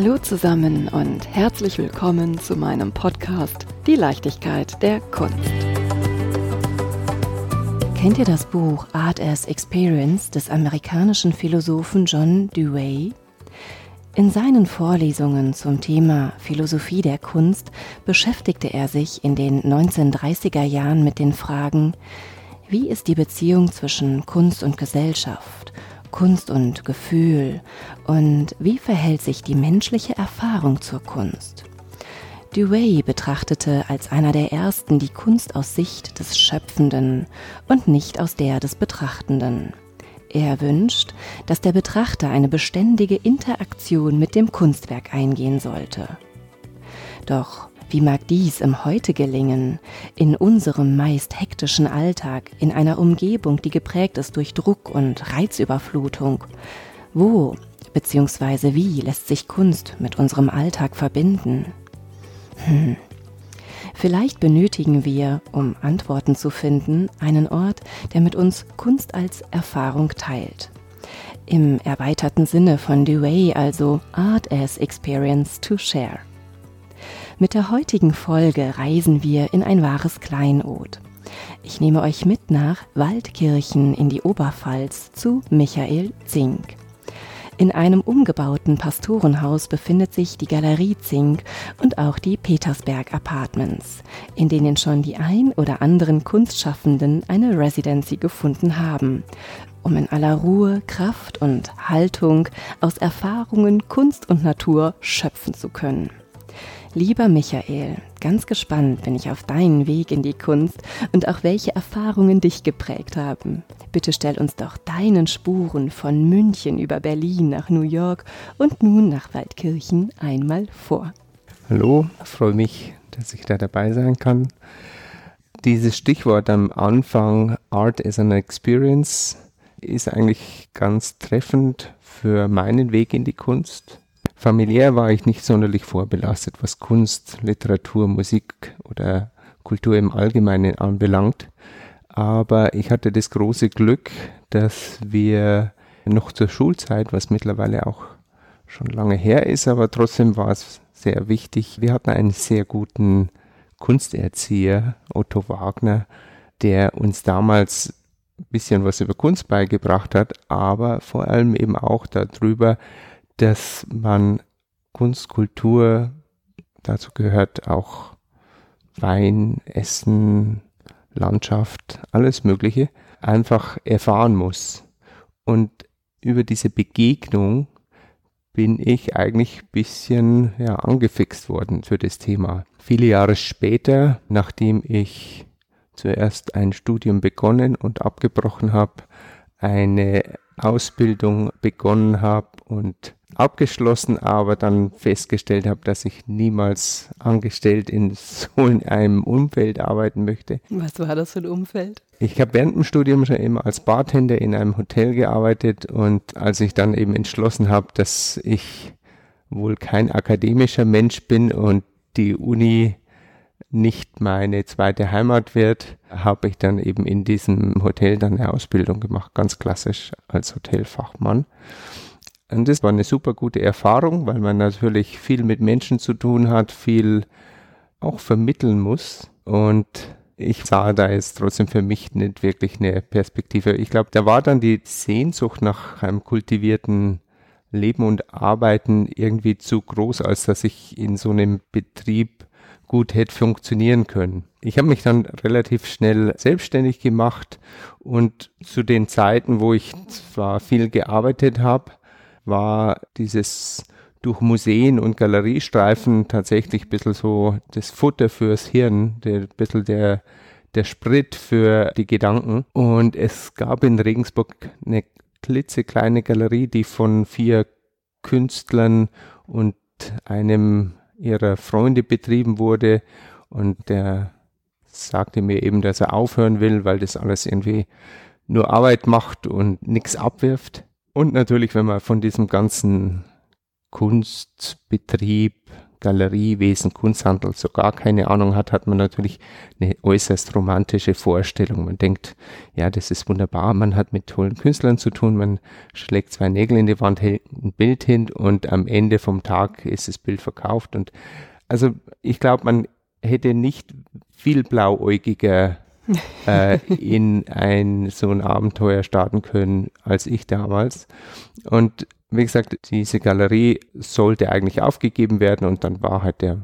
Hallo zusammen und herzlich willkommen zu meinem Podcast Die Leichtigkeit der Kunst. Kennt ihr das Buch Art as Experience des amerikanischen Philosophen John Dewey? In seinen Vorlesungen zum Thema Philosophie der Kunst beschäftigte er sich in den 1930er Jahren mit den Fragen, wie ist die Beziehung zwischen Kunst und Gesellschaft, Kunst und Gefühl und wie verhält sich die menschliche Erfahrung zur Kunst? Dewey betrachtete als einer der ersten die Kunst aus Sicht des Schöpfenden und nicht aus der des Betrachtenden. Er wünscht, dass der Betrachter eine beständige Interaktion mit dem Kunstwerk eingehen sollte. Doch wie mag dies im Heute gelingen, in unserem meist hektischen Alltag, in einer Umgebung, die geprägt ist durch Druck und Reizüberflutung? Wo bzw. wie lässt sich Kunst mit unserem Alltag verbinden? Hm. Vielleicht benötigen wir, um Antworten zu finden, einen Ort, der mit uns Kunst als Erfahrung teilt. Im erweiterten Sinne von Dewey also Art as Experience to Share. Mit der heutigen Folge reisen wir in ein wahres Kleinod. Ich nehme euch mit nach Waldkirchen in die Oberpfalz zu Michael Zink. In einem umgebauten Pastorenhaus befindet sich die Galerie Zink und auch die Petersberg Apartments, in denen schon die ein oder anderen Kunstschaffenden eine Residency gefunden haben, um in aller Ruhe, Kraft und Haltung aus Erfahrungen Kunst und Natur schöpfen zu können. Lieber Michael, ganz gespannt bin ich auf deinen Weg in die Kunst und auch welche Erfahrungen dich geprägt haben. Bitte stell uns doch deinen Spuren von München über Berlin nach New York und nun nach Waldkirchen einmal vor. Hallo, freue mich, dass ich da dabei sein kann. Dieses Stichwort am Anfang, Art is an Experience, ist eigentlich ganz treffend für meinen Weg in die Kunst. Familiär war ich nicht sonderlich vorbelastet, was Kunst, Literatur, Musik oder Kultur im Allgemeinen anbelangt. Aber ich hatte das große Glück, dass wir noch zur Schulzeit, was mittlerweile auch schon lange her ist, aber trotzdem war es sehr wichtig. Wir hatten einen sehr guten Kunsterzieher, Otto Wagner, der uns damals ein bisschen was über Kunst beigebracht hat, aber vor allem eben auch darüber, dass man Kunst, Kultur, dazu gehört auch Wein, Essen, Landschaft, alles Mögliche, einfach erfahren muss. Und über diese Begegnung bin ich eigentlich ein bisschen ja, angefixt worden für das Thema. Viele Jahre später, nachdem ich zuerst ein Studium begonnen und abgebrochen habe, eine Ausbildung begonnen habe und abgeschlossen, aber dann festgestellt habe, dass ich niemals angestellt in so einem Umfeld arbeiten möchte. Was war das für ein Umfeld? Ich habe während dem Studium schon immer als Bartender in einem Hotel gearbeitet und als ich dann eben entschlossen habe, dass ich wohl kein akademischer Mensch bin und die Uni nicht meine zweite Heimat wird, habe ich dann eben in diesem Hotel dann eine Ausbildung gemacht, ganz klassisch als Hotelfachmann. Und das war eine super gute Erfahrung, weil man natürlich viel mit Menschen zu tun hat, viel auch vermitteln muss. Und ich sah da jetzt trotzdem für mich nicht wirklich eine Perspektive. Ich glaube, da war dann die Sehnsucht nach einem kultivierten Leben und Arbeiten irgendwie zu groß, als dass ich in so einem Betrieb gut hätte funktionieren können. Ich habe mich dann relativ schnell selbstständig gemacht und zu den Zeiten, wo ich zwar viel gearbeitet habe, war dieses durch Museen und Galeriestreifen tatsächlich ein bisschen so das Futter fürs Hirn, ein bisschen der, der Sprit für die Gedanken. Und es gab in Regensburg eine klitzekleine Galerie, die von vier Künstlern und einem ihrer Freunde betrieben wurde. Und der sagte mir eben, dass er aufhören will, weil das alles irgendwie nur Arbeit macht und nichts abwirft. Und natürlich, wenn man von diesem ganzen Kunstbetrieb, Galeriewesen, Kunsthandel so gar keine Ahnung hat, hat man natürlich eine äußerst romantische Vorstellung. Man denkt, ja, das ist wunderbar, man hat mit tollen Künstlern zu tun, man schlägt zwei Nägel in die Wand, hält ein Bild hin und am Ende vom Tag ist das Bild verkauft. Und also ich glaube, man hätte nicht viel blauäugiger äh, in ein so ein Abenteuer starten können als ich damals. Und wie gesagt, diese Galerie sollte eigentlich aufgegeben werden und dann war halt der,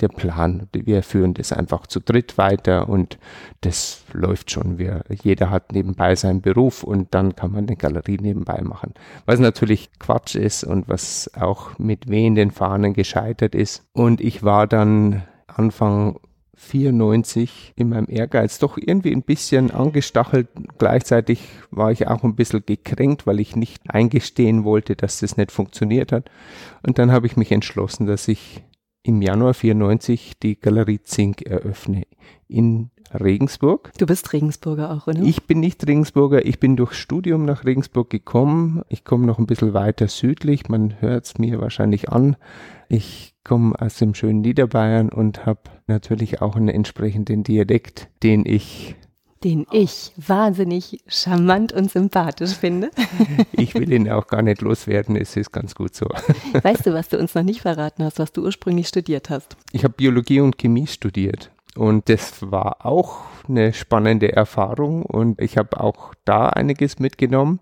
der Plan, wir führen das einfach zu dritt weiter und das läuft schon. Wir, jeder hat nebenbei seinen Beruf und dann kann man eine Galerie nebenbei machen. Was natürlich Quatsch ist und was auch mit wehenden Fahnen gescheitert ist. Und ich war dann Anfang 94 in meinem Ehrgeiz doch irgendwie ein bisschen angestachelt. Gleichzeitig war ich auch ein bisschen gekränkt, weil ich nicht eingestehen wollte, dass das nicht funktioniert hat. Und dann habe ich mich entschlossen, dass ich im Januar 94 die Galerie Zink eröffne in Regensburg. Du bist Regensburger auch, oder? Ich bin nicht Regensburger, ich bin durch Studium nach Regensburg gekommen. Ich komme noch ein bisschen weiter südlich, man hört es mir wahrscheinlich an. Ich komme aus dem schönen Niederbayern und habe natürlich auch einen entsprechenden Dialekt, den ich den ich wahnsinnig charmant und sympathisch finde. Ich will ihn auch gar nicht loswerden, es ist ganz gut so. Weißt du, was du uns noch nicht verraten hast, was du ursprünglich studiert hast? Ich habe Biologie und Chemie studiert und das war auch eine spannende Erfahrung und ich habe auch da einiges mitgenommen.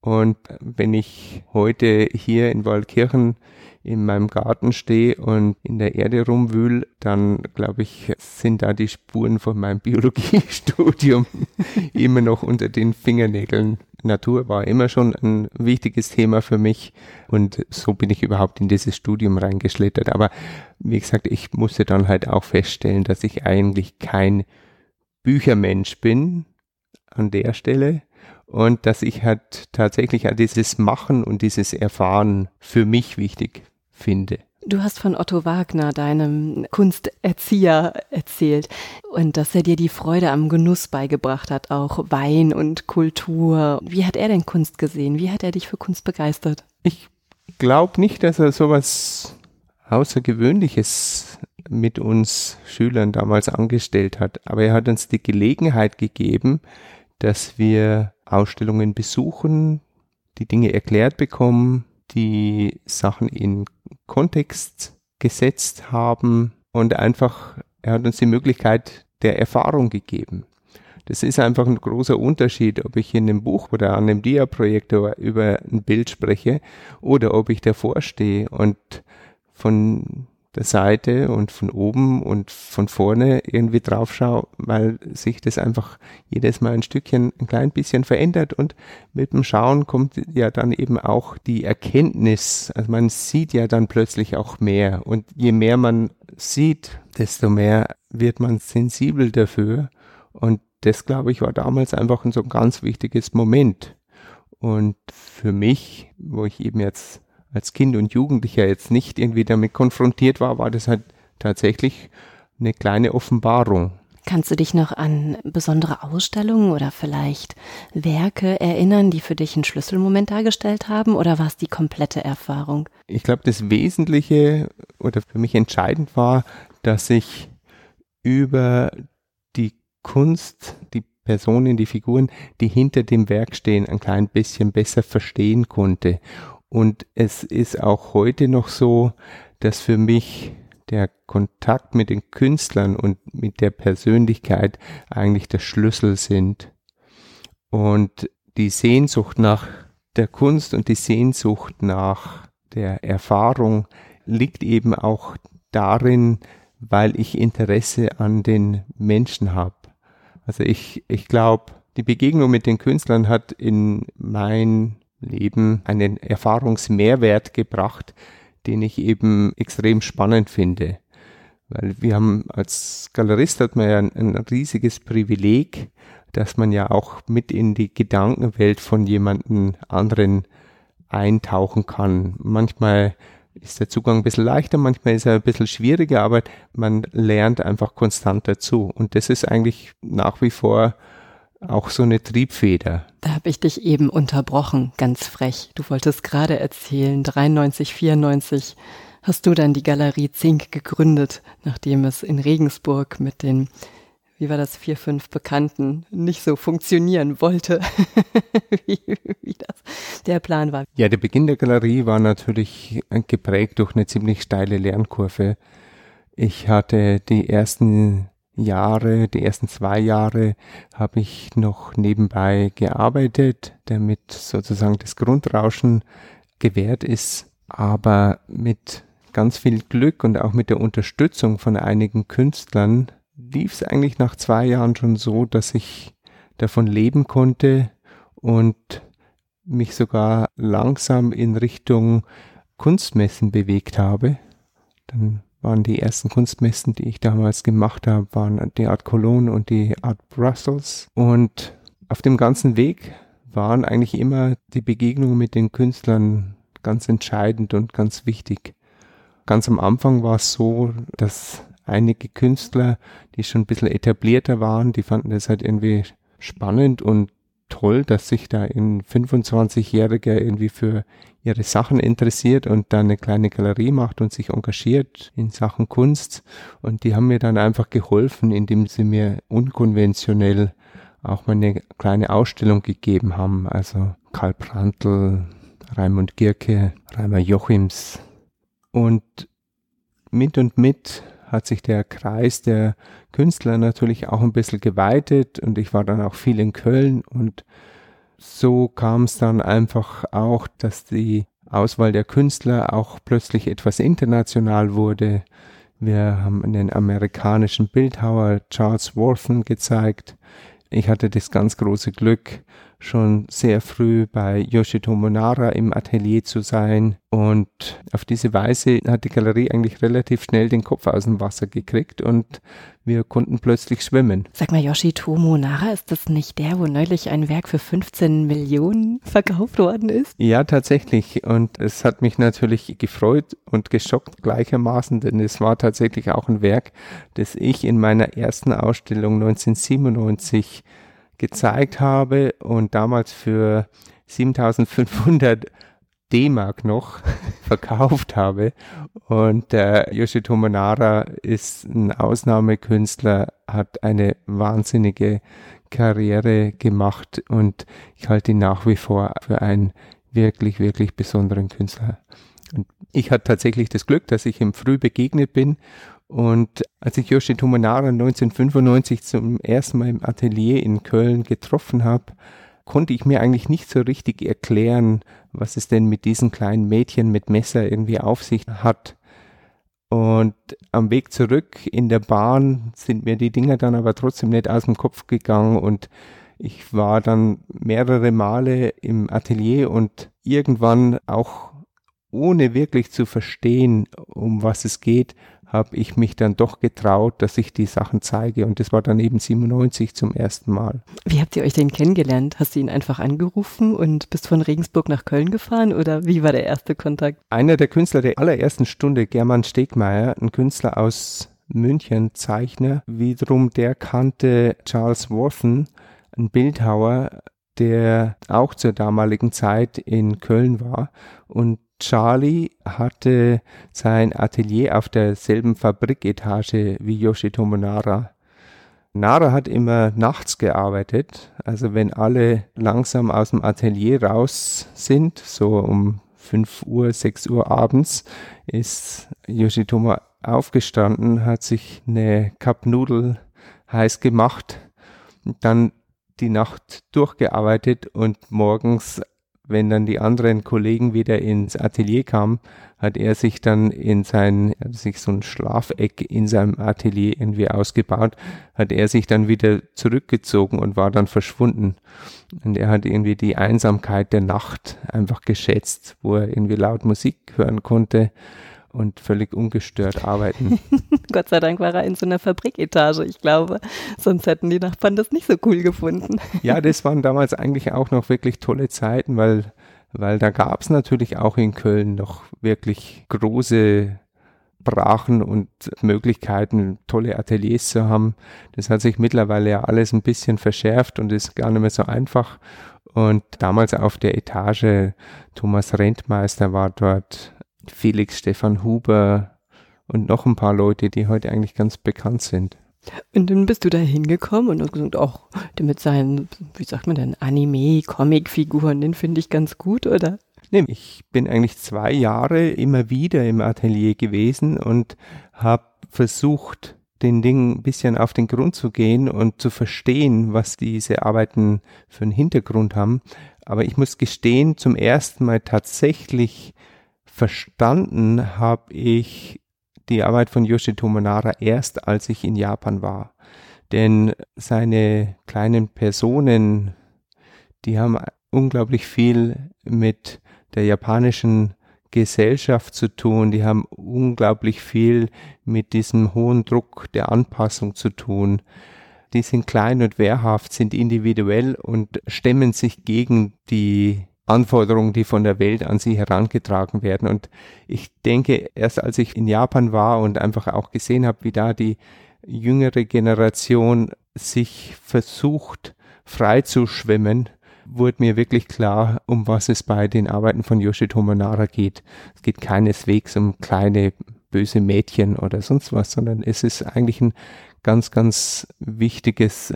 Und wenn ich heute hier in Waldkirchen in meinem Garten stehe und in der Erde rumwühl, dann glaube ich, sind da die Spuren von meinem Biologiestudium immer noch unter den Fingernägeln. Natur war immer schon ein wichtiges Thema für mich und so bin ich überhaupt in dieses Studium reingeschlittert. Aber wie gesagt, ich musste dann halt auch feststellen, dass ich eigentlich kein Büchermensch bin an der Stelle und dass ich halt tatsächlich dieses Machen und dieses Erfahren für mich wichtig finde. Du hast von Otto Wagner, deinem Kunsterzieher, erzählt und dass er dir die Freude am Genuss beigebracht hat, auch Wein und Kultur. Wie hat er denn Kunst gesehen? Wie hat er dich für Kunst begeistert? Ich glaube nicht, dass er sowas Außergewöhnliches mit uns Schülern damals angestellt hat, aber er hat uns die Gelegenheit gegeben, dass wir Ausstellungen besuchen, die Dinge erklärt bekommen, die Sachen in Kontext gesetzt haben und einfach, er hat uns die Möglichkeit der Erfahrung gegeben. Das ist einfach ein großer Unterschied, ob ich in einem Buch oder an einem Dia-Projektor über ein Bild spreche oder ob ich davor stehe und von der Seite und von oben und von vorne irgendwie drauf schaue, weil sich das einfach jedes Mal ein Stückchen, ein klein bisschen verändert. Und mit dem Schauen kommt ja dann eben auch die Erkenntnis, also man sieht ja dann plötzlich auch mehr. Und je mehr man sieht, desto mehr wird man sensibel dafür. Und das glaube ich war damals einfach ein so ganz wichtiges Moment. Und für mich, wo ich eben jetzt als Kind und Jugendlicher jetzt nicht irgendwie damit konfrontiert war, war das halt tatsächlich eine kleine Offenbarung. Kannst du dich noch an besondere Ausstellungen oder vielleicht Werke erinnern, die für dich einen Schlüsselmoment dargestellt haben oder war es die komplette Erfahrung? Ich glaube, das Wesentliche oder für mich entscheidend war, dass ich über die Kunst, die Personen, die Figuren, die hinter dem Werk stehen, ein klein bisschen besser verstehen konnte und es ist auch heute noch so, dass für mich der Kontakt mit den Künstlern und mit der Persönlichkeit eigentlich der Schlüssel sind. Und die Sehnsucht nach der Kunst und die Sehnsucht nach der Erfahrung liegt eben auch darin, weil ich Interesse an den Menschen habe. Also ich, ich glaube, die Begegnung mit den Künstlern hat in mein Leben einen Erfahrungsmehrwert gebracht, den ich eben extrem spannend finde. Weil wir haben als Galerist hat man ja ein, ein riesiges Privileg, dass man ja auch mit in die Gedankenwelt von jemandem anderen eintauchen kann. Manchmal ist der Zugang ein bisschen leichter, manchmal ist er ein bisschen schwieriger, aber man lernt einfach konstant dazu. Und das ist eigentlich nach wie vor auch so eine Triebfeder. Da habe ich dich eben unterbrochen, ganz frech. Du wolltest gerade erzählen, 93, 94 hast du dann die Galerie Zink gegründet, nachdem es in Regensburg mit den wie war das, vier, fünf Bekannten nicht so funktionieren wollte, wie, wie das der Plan war. Ja, der Beginn der Galerie war natürlich geprägt durch eine ziemlich steile Lernkurve. Ich hatte die ersten Jahre, die ersten zwei Jahre habe ich noch nebenbei gearbeitet, damit sozusagen das Grundrauschen gewährt ist, aber mit ganz viel Glück und auch mit der Unterstützung von einigen Künstlern lief es eigentlich nach zwei Jahren schon so, dass ich davon leben konnte und mich sogar langsam in Richtung Kunstmessen bewegt habe. Dann waren die ersten Kunstmessen, die ich damals gemacht habe, waren die Art Cologne und die Art Brussels. Und auf dem ganzen Weg waren eigentlich immer die Begegnungen mit den Künstlern ganz entscheidend und ganz wichtig. Ganz am Anfang war es so, dass einige Künstler, die schon ein bisschen etablierter waren, die fanden das halt irgendwie spannend und toll, dass sich da ein 25-Jähriger irgendwie für ihre Sachen interessiert und dann eine kleine Galerie macht und sich engagiert in Sachen Kunst. Und die haben mir dann einfach geholfen, indem sie mir unkonventionell auch mal eine kleine Ausstellung gegeben haben. Also Karl Prantl, Raimund Gierke, Reimer Jochims. Und mit und mit hat sich der Kreis der Künstler natürlich auch ein bisschen geweitet und ich war dann auch viel in Köln und so kam es dann einfach auch, dass die Auswahl der Künstler auch plötzlich etwas international wurde. Wir haben einen amerikanischen Bildhauer Charles Worthen gezeigt. Ich hatte das ganz große Glück, schon sehr früh bei Yoshitomo Nara im Atelier zu sein. Und auf diese Weise hat die Galerie eigentlich relativ schnell den Kopf aus dem Wasser gekriegt und wir konnten plötzlich schwimmen. Sag mal, Yoshitomo Nara, ist das nicht der, wo neulich ein Werk für 15 Millionen verkauft worden ist? Ja, tatsächlich. Und es hat mich natürlich gefreut und geschockt gleichermaßen, denn es war tatsächlich auch ein Werk, das ich in meiner ersten Ausstellung 1997 gezeigt habe und damals für 7500 D-Mark noch verkauft habe. Und äh, Yoshitomo Nara ist ein Ausnahmekünstler, hat eine wahnsinnige Karriere gemacht und ich halte ihn nach wie vor für einen wirklich, wirklich besonderen Künstler. Und ich hatte tatsächlich das Glück, dass ich ihm früh begegnet bin und als ich Yoshi Tomonara 1995 zum ersten Mal im Atelier in Köln getroffen habe, konnte ich mir eigentlich nicht so richtig erklären, was es denn mit diesen kleinen Mädchen mit Messer irgendwie auf sich hat. Und am Weg zurück in der Bahn sind mir die Dinger dann aber trotzdem nicht aus dem Kopf gegangen und ich war dann mehrere Male im Atelier und irgendwann auch ohne wirklich zu verstehen, um was es geht, habe ich mich dann doch getraut, dass ich die Sachen zeige. Und das war dann eben 97 zum ersten Mal. Wie habt ihr euch denn kennengelernt? Hast du ihn einfach angerufen und bist von Regensburg nach Köln gefahren oder wie war der erste Kontakt? Einer der Künstler der allerersten Stunde, German Stegmeier, ein Künstler aus München, Zeichner, wiederum der kannte Charles Worthen, ein Bildhauer, der auch zur damaligen Zeit in Köln war und Charlie hatte sein Atelier auf derselben Fabriketage wie Yoshitomo Nara. Nara hat immer nachts gearbeitet, also wenn alle langsam aus dem Atelier raus sind, so um 5 Uhr, 6 Uhr abends, ist Yoshitomo aufgestanden, hat sich eine Cup Nudel heiß gemacht, dann die Nacht durchgearbeitet und morgens wenn dann die anderen Kollegen wieder ins Atelier kamen, hat er sich dann in sein, sich so ein Schlafeck in seinem Atelier irgendwie ausgebaut, hat er sich dann wieder zurückgezogen und war dann verschwunden. Und er hat irgendwie die Einsamkeit der Nacht einfach geschätzt, wo er irgendwie laut Musik hören konnte und völlig ungestört arbeiten. Gott sei Dank war er in so einer Fabriketage, ich glaube. Sonst hätten die Nachbarn das nicht so cool gefunden. ja, das waren damals eigentlich auch noch wirklich tolle Zeiten, weil, weil da gab es natürlich auch in Köln noch wirklich große Brachen und Möglichkeiten, tolle Ateliers zu haben. Das hat sich mittlerweile ja alles ein bisschen verschärft und ist gar nicht mehr so einfach. Und damals auf der Etage, Thomas Rentmeister war dort Felix Stefan Huber und noch ein paar Leute, die heute eigentlich ganz bekannt sind. Und dann bist du da hingekommen und hast gesagt, auch mit seinen, wie sagt man denn, Anime, Comic-Figuren, den finde ich ganz gut, oder? Nee, ich bin eigentlich zwei Jahre immer wieder im Atelier gewesen und habe versucht, den Dingen ein bisschen auf den Grund zu gehen und zu verstehen, was diese Arbeiten für einen Hintergrund haben. Aber ich muss gestehen, zum ersten Mal tatsächlich verstanden habe ich die Arbeit von Yoshito Monara erst, als ich in Japan war. Denn seine kleinen Personen, die haben unglaublich viel mit der japanischen Gesellschaft zu tun, die haben unglaublich viel mit diesem hohen Druck der Anpassung zu tun. Die sind klein und wehrhaft, sind individuell und stemmen sich gegen die Anforderungen, die von der Welt an sie herangetragen werden. Und ich denke, erst als ich in Japan war und einfach auch gesehen habe, wie da die jüngere Generation sich versucht, frei zu schwimmen, wurde mir wirklich klar, um was es bei den Arbeiten von Yoshitomo Nara geht. Es geht keineswegs um kleine böse Mädchen oder sonst was, sondern es ist eigentlich ein ganz, ganz wichtiges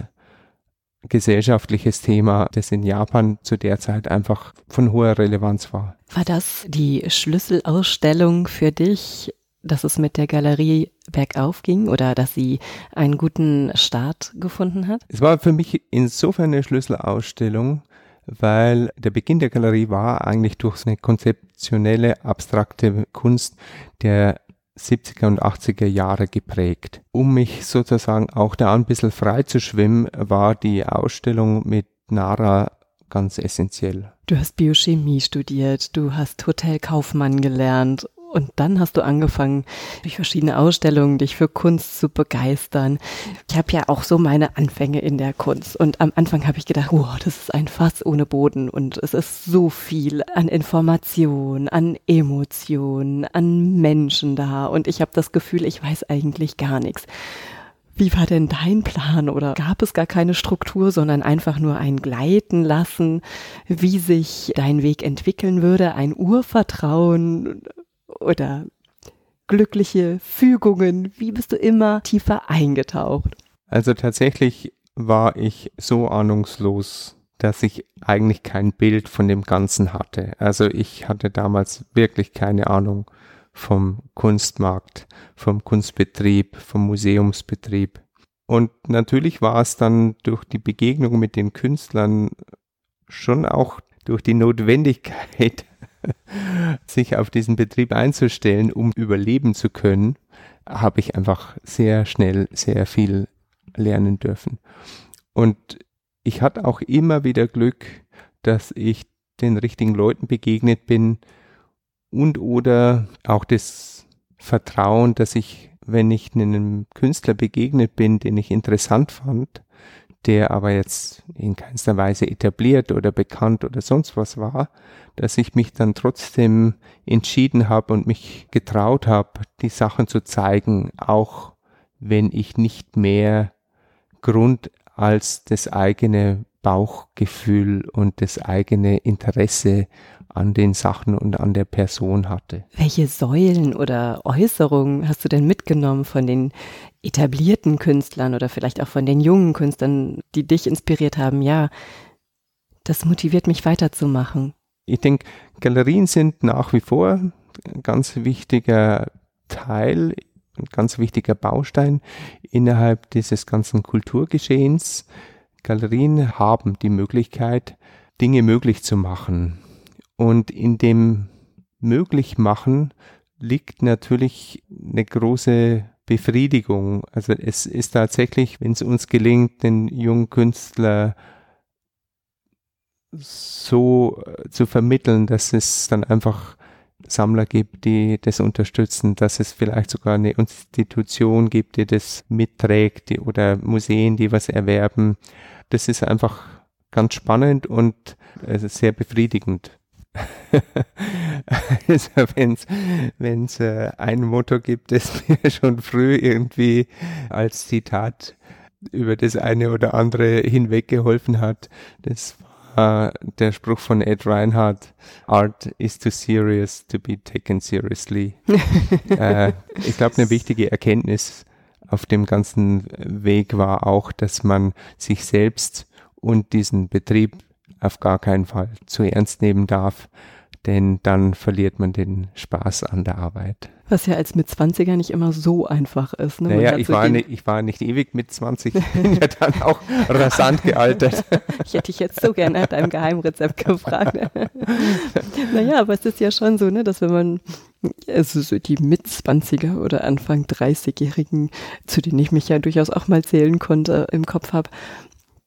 gesellschaftliches Thema, das in Japan zu der Zeit einfach von hoher Relevanz war. War das die Schlüsselausstellung für dich, dass es mit der Galerie bergauf ging oder dass sie einen guten Start gefunden hat? Es war für mich insofern eine Schlüsselausstellung, weil der Beginn der Galerie war eigentlich durch eine konzeptionelle, abstrakte Kunst der 70er und 80er Jahre geprägt. Um mich sozusagen auch da ein bisschen frei zu schwimmen, war die Ausstellung mit Nara ganz essentiell. Du hast Biochemie studiert, du hast Hotelkaufmann gelernt und dann hast du angefangen, durch verschiedene Ausstellungen dich für Kunst zu begeistern. Ich habe ja auch so meine Anfänge in der Kunst. Und am Anfang habe ich gedacht, wow, das ist ein Fass ohne Boden. Und es ist so viel an Information, an Emotionen, an Menschen da. Und ich habe das Gefühl, ich weiß eigentlich gar nichts. Wie war denn dein Plan oder gab es gar keine Struktur, sondern einfach nur ein Gleiten lassen, wie sich dein Weg entwickeln würde, ein Urvertrauen? Oder glückliche Fügungen? Wie bist du immer tiefer eingetaucht? Also tatsächlich war ich so ahnungslos, dass ich eigentlich kein Bild von dem Ganzen hatte. Also ich hatte damals wirklich keine Ahnung vom Kunstmarkt, vom Kunstbetrieb, vom Museumsbetrieb. Und natürlich war es dann durch die Begegnung mit den Künstlern schon auch durch die Notwendigkeit, sich auf diesen Betrieb einzustellen, um überleben zu können, habe ich einfach sehr schnell sehr viel lernen dürfen. Und ich hatte auch immer wieder Glück, dass ich den richtigen Leuten begegnet bin und oder auch das Vertrauen, dass ich, wenn ich einem Künstler begegnet bin, den ich interessant fand, der aber jetzt in keinster Weise etabliert oder bekannt oder sonst was war, dass ich mich dann trotzdem entschieden habe und mich getraut habe, die Sachen zu zeigen, auch wenn ich nicht mehr Grund als das eigene Bauchgefühl und das eigene Interesse an den Sachen und an der Person hatte. Welche Säulen oder Äußerungen hast du denn mitgenommen von den etablierten Künstlern oder vielleicht auch von den jungen Künstlern, die dich inspiriert haben? Ja, das motiviert mich weiterzumachen. Ich denke, Galerien sind nach wie vor ein ganz wichtiger Teil, ein ganz wichtiger Baustein innerhalb dieses ganzen Kulturgeschehens. Galerien haben die Möglichkeit, Dinge möglich zu machen. Und in dem Möglichmachen liegt natürlich eine große Befriedigung. Also es ist tatsächlich, wenn es uns gelingt, den jungen Künstler so äh, zu vermitteln, dass es dann einfach Sammler gibt, die das unterstützen, dass es vielleicht sogar eine Institution gibt, die das mitträgt die, oder Museen, die was erwerben. Das ist einfach ganz spannend und äh, sehr befriedigend. also wenn es äh, ein Motto gibt, das mir schon früh irgendwie als Zitat über das eine oder andere hinweggeholfen hat, das war der Spruch von Ed Reinhardt, Art is too serious to be taken seriously. äh, ich glaube, eine wichtige Erkenntnis auf dem ganzen Weg war auch, dass man sich selbst und diesen Betrieb auf gar keinen Fall zu ernst nehmen darf, denn dann verliert man den Spaß an der Arbeit. Was ja als Mitzwanziger nicht immer so einfach ist. Ne? Naja, ich war, nicht, ich war nicht ewig mit 20, bin ja dann auch rasant gealtert. ich hätte dich jetzt so gerne nach deinem Geheimrezept gefragt. naja, aber es ist ja schon so, ne, dass wenn man, also so die Mitzwanziger oder Anfang 30-Jährigen, zu denen ich mich ja durchaus auch mal zählen konnte, im Kopf habe,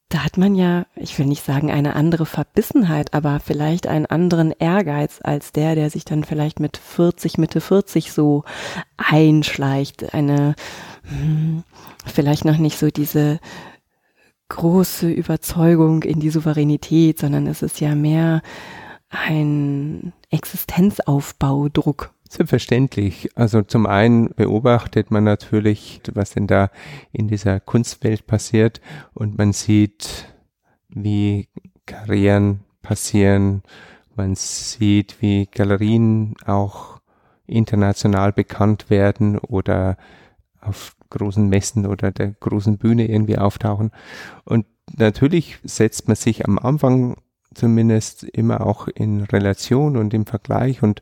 da hat man ja, ich will nicht sagen eine andere Verbissenheit, aber vielleicht einen anderen Ehrgeiz als der, der sich dann vielleicht mit 40, Mitte 40 so einschleicht. Eine, hm, vielleicht noch nicht so diese große Überzeugung in die Souveränität, sondern es ist ja mehr ein Existenzaufbaudruck. Selbstverständlich. Also zum einen beobachtet man natürlich, was denn da in dieser Kunstwelt passiert und man sieht, wie Karrieren passieren. Man sieht, wie Galerien auch international bekannt werden oder auf großen Messen oder der großen Bühne irgendwie auftauchen. Und natürlich setzt man sich am Anfang zumindest immer auch in Relation und im Vergleich und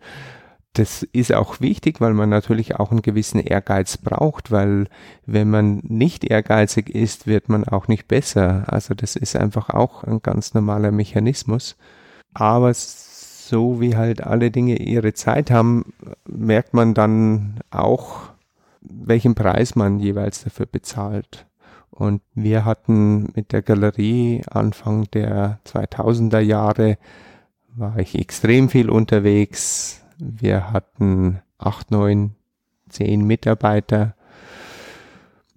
das ist auch wichtig, weil man natürlich auch einen gewissen Ehrgeiz braucht, weil wenn man nicht ehrgeizig ist, wird man auch nicht besser. Also das ist einfach auch ein ganz normaler Mechanismus. Aber so wie halt alle Dinge ihre Zeit haben, merkt man dann auch, welchen Preis man jeweils dafür bezahlt. Und wir hatten mit der Galerie Anfang der 2000er Jahre war ich extrem viel unterwegs, wir hatten acht, neun, zehn Mitarbeiter.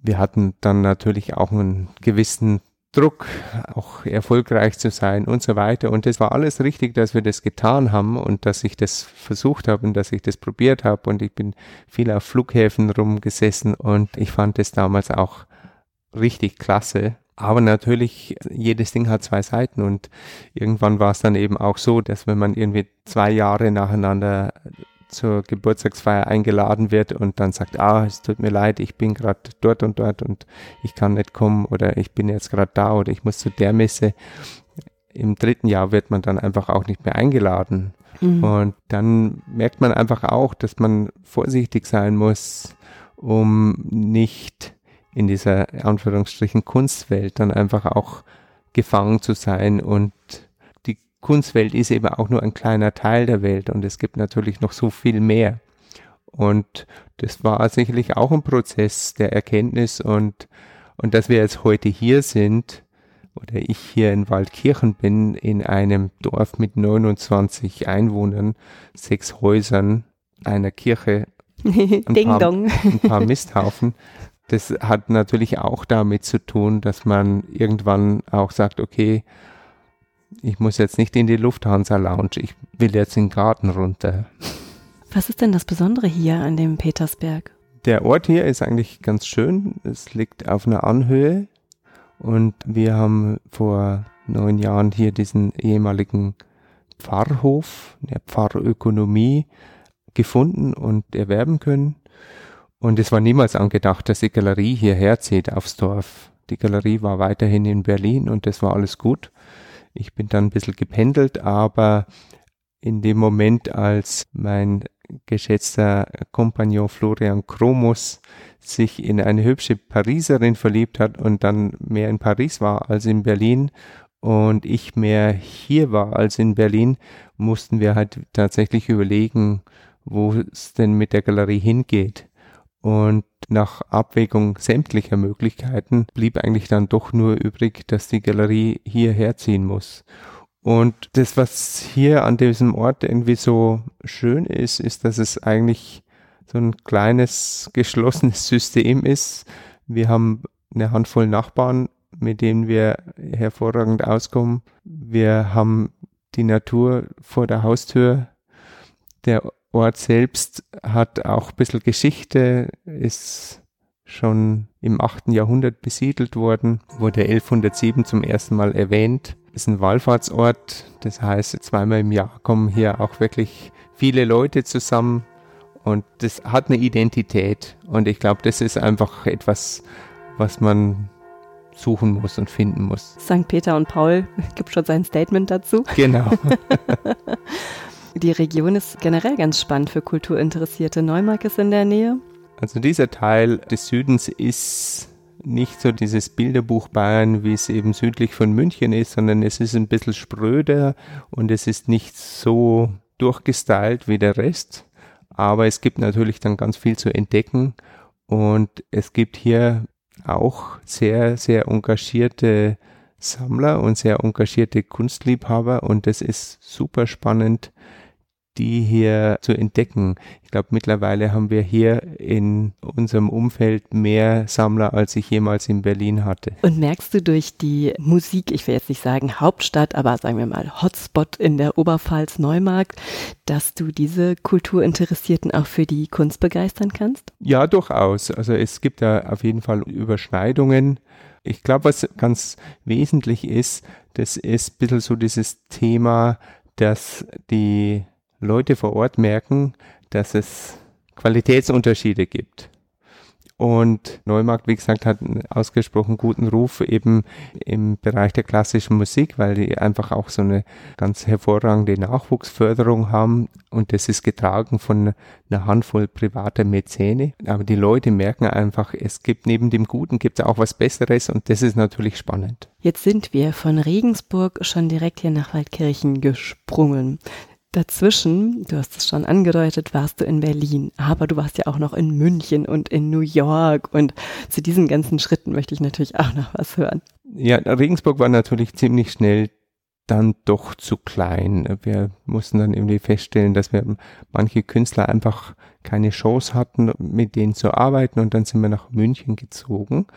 Wir hatten dann natürlich auch einen gewissen Druck, auch erfolgreich zu sein und so weiter. Und es war alles richtig, dass wir das getan haben und dass ich das versucht habe und dass ich das probiert habe. Und ich bin viel auf Flughäfen rumgesessen und ich fand es damals auch richtig klasse. Aber natürlich, jedes Ding hat zwei Seiten und irgendwann war es dann eben auch so, dass wenn man irgendwie zwei Jahre nacheinander zur Geburtstagsfeier eingeladen wird und dann sagt, ah, es tut mir leid, ich bin gerade dort und dort und ich kann nicht kommen oder ich bin jetzt gerade da oder ich muss zu der Messe. Im dritten Jahr wird man dann einfach auch nicht mehr eingeladen. Mhm. Und dann merkt man einfach auch, dass man vorsichtig sein muss, um nicht in dieser Anführungsstrichen Kunstwelt dann einfach auch gefangen zu sein. Und die Kunstwelt ist eben auch nur ein kleiner Teil der Welt und es gibt natürlich noch so viel mehr. Und das war sicherlich auch ein Prozess der Erkenntnis und, und dass wir jetzt heute hier sind oder ich hier in Waldkirchen bin, in einem Dorf mit 29 Einwohnern, sechs Häusern, einer Kirche, ein, paar, ein paar Misthaufen, das hat natürlich auch damit zu tun, dass man irgendwann auch sagt, okay, ich muss jetzt nicht in die Lufthansa Lounge, ich will jetzt in den Garten runter. Was ist denn das Besondere hier an dem Petersberg? Der Ort hier ist eigentlich ganz schön. Es liegt auf einer Anhöhe und wir haben vor neun Jahren hier diesen ehemaligen Pfarrhof, der Pfarrökonomie gefunden und erwerben können. Und es war niemals angedacht, dass die Galerie hierher zieht aufs Dorf. Die Galerie war weiterhin in Berlin und das war alles gut. Ich bin dann ein bisschen gependelt, aber in dem Moment, als mein geschätzter Kompagnon Florian Kromus sich in eine hübsche Pariserin verliebt hat und dann mehr in Paris war als in Berlin und ich mehr hier war als in Berlin, mussten wir halt tatsächlich überlegen, wo es denn mit der Galerie hingeht. Und nach Abwägung sämtlicher Möglichkeiten blieb eigentlich dann doch nur übrig, dass die Galerie hierher ziehen muss. Und das, was hier an diesem Ort irgendwie so schön ist, ist, dass es eigentlich so ein kleines geschlossenes System ist. Wir haben eine Handvoll Nachbarn, mit denen wir hervorragend auskommen. Wir haben die Natur vor der Haustür. Der Ort selbst hat auch ein bisschen Geschichte, ist schon im 8. Jahrhundert besiedelt worden, wurde 1107 zum ersten Mal erwähnt. Ist ein Wallfahrtsort, das heißt, zweimal im Jahr kommen hier auch wirklich viele Leute zusammen und das hat eine Identität und ich glaube, das ist einfach etwas, was man suchen muss und finden muss. St. Peter und Paul gibt schon sein Statement dazu. Genau. Die Region ist generell ganz spannend für Kulturinteressierte. Neumark ist in der Nähe. Also dieser Teil des Südens ist nicht so dieses Bilderbuch Bayern, wie es eben südlich von München ist, sondern es ist ein bisschen spröder und es ist nicht so durchgestylt wie der Rest. Aber es gibt natürlich dann ganz viel zu entdecken und es gibt hier auch sehr, sehr engagierte Sammler und sehr engagierte Kunstliebhaber und das ist super spannend, die hier zu entdecken. Ich glaube, mittlerweile haben wir hier in unserem Umfeld mehr Sammler, als ich jemals in Berlin hatte. Und merkst du durch die Musik, ich will jetzt nicht sagen Hauptstadt, aber sagen wir mal Hotspot in der Oberpfalz Neumarkt, dass du diese Kulturinteressierten auch für die Kunst begeistern kannst? Ja, durchaus. Also es gibt da auf jeden Fall Überschneidungen. Ich glaube, was ganz wesentlich ist, das ist ein bisschen so dieses Thema, dass die Leute vor Ort merken, dass es Qualitätsunterschiede gibt. Und Neumarkt, wie gesagt, hat einen ausgesprochen guten Ruf eben im Bereich der klassischen Musik, weil die einfach auch so eine ganz hervorragende Nachwuchsförderung haben. Und das ist getragen von einer Handvoll privater Mäzene. Aber die Leute merken einfach, es gibt neben dem Guten gibt es auch was Besseres und das ist natürlich spannend. Jetzt sind wir von Regensburg schon direkt hier nach Waldkirchen gesprungen. Dazwischen, du hast es schon angedeutet, warst du in Berlin, aber du warst ja auch noch in München und in New York und zu diesen ganzen Schritten möchte ich natürlich auch noch was hören. Ja, Regensburg war natürlich ziemlich schnell dann doch zu klein. Wir mussten dann irgendwie feststellen, dass wir manche Künstler einfach keine Chance hatten, mit denen zu arbeiten und dann sind wir nach München gezogen,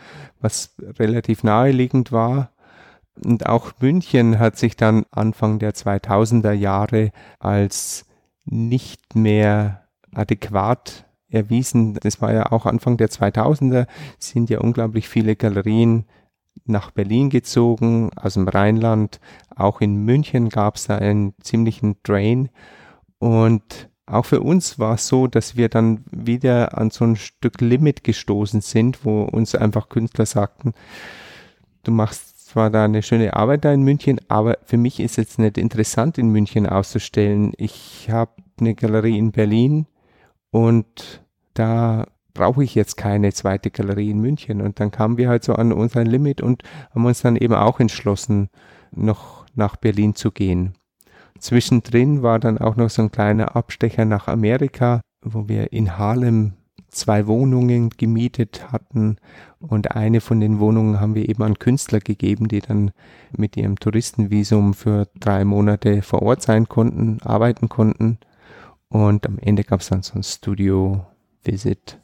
was relativ naheliegend war und auch München hat sich dann Anfang der 2000er Jahre als nicht mehr adäquat erwiesen. Das war ja auch Anfang der 2000er, sind ja unglaublich viele Galerien nach Berlin gezogen, aus dem Rheinland. Auch in München gab es da einen ziemlichen Drain. Und auch für uns war es so, dass wir dann wieder an so ein Stück Limit gestoßen sind, wo uns einfach Künstler sagten, du machst zwar da eine schöne Arbeit da in München, aber für mich ist jetzt nicht interessant, in München auszustellen. Ich habe eine Galerie in Berlin und da brauche ich jetzt keine zweite Galerie in München. Und dann kamen wir halt so an unser Limit und haben uns dann eben auch entschlossen, noch nach Berlin zu gehen. Zwischendrin war dann auch noch so ein kleiner Abstecher nach Amerika, wo wir in Harlem zwei Wohnungen gemietet hatten. Und eine von den Wohnungen haben wir eben an Künstler gegeben, die dann mit ihrem Touristenvisum für drei Monate vor Ort sein konnten, arbeiten konnten. Und am Ende gab es dann so ein Studio-Visit.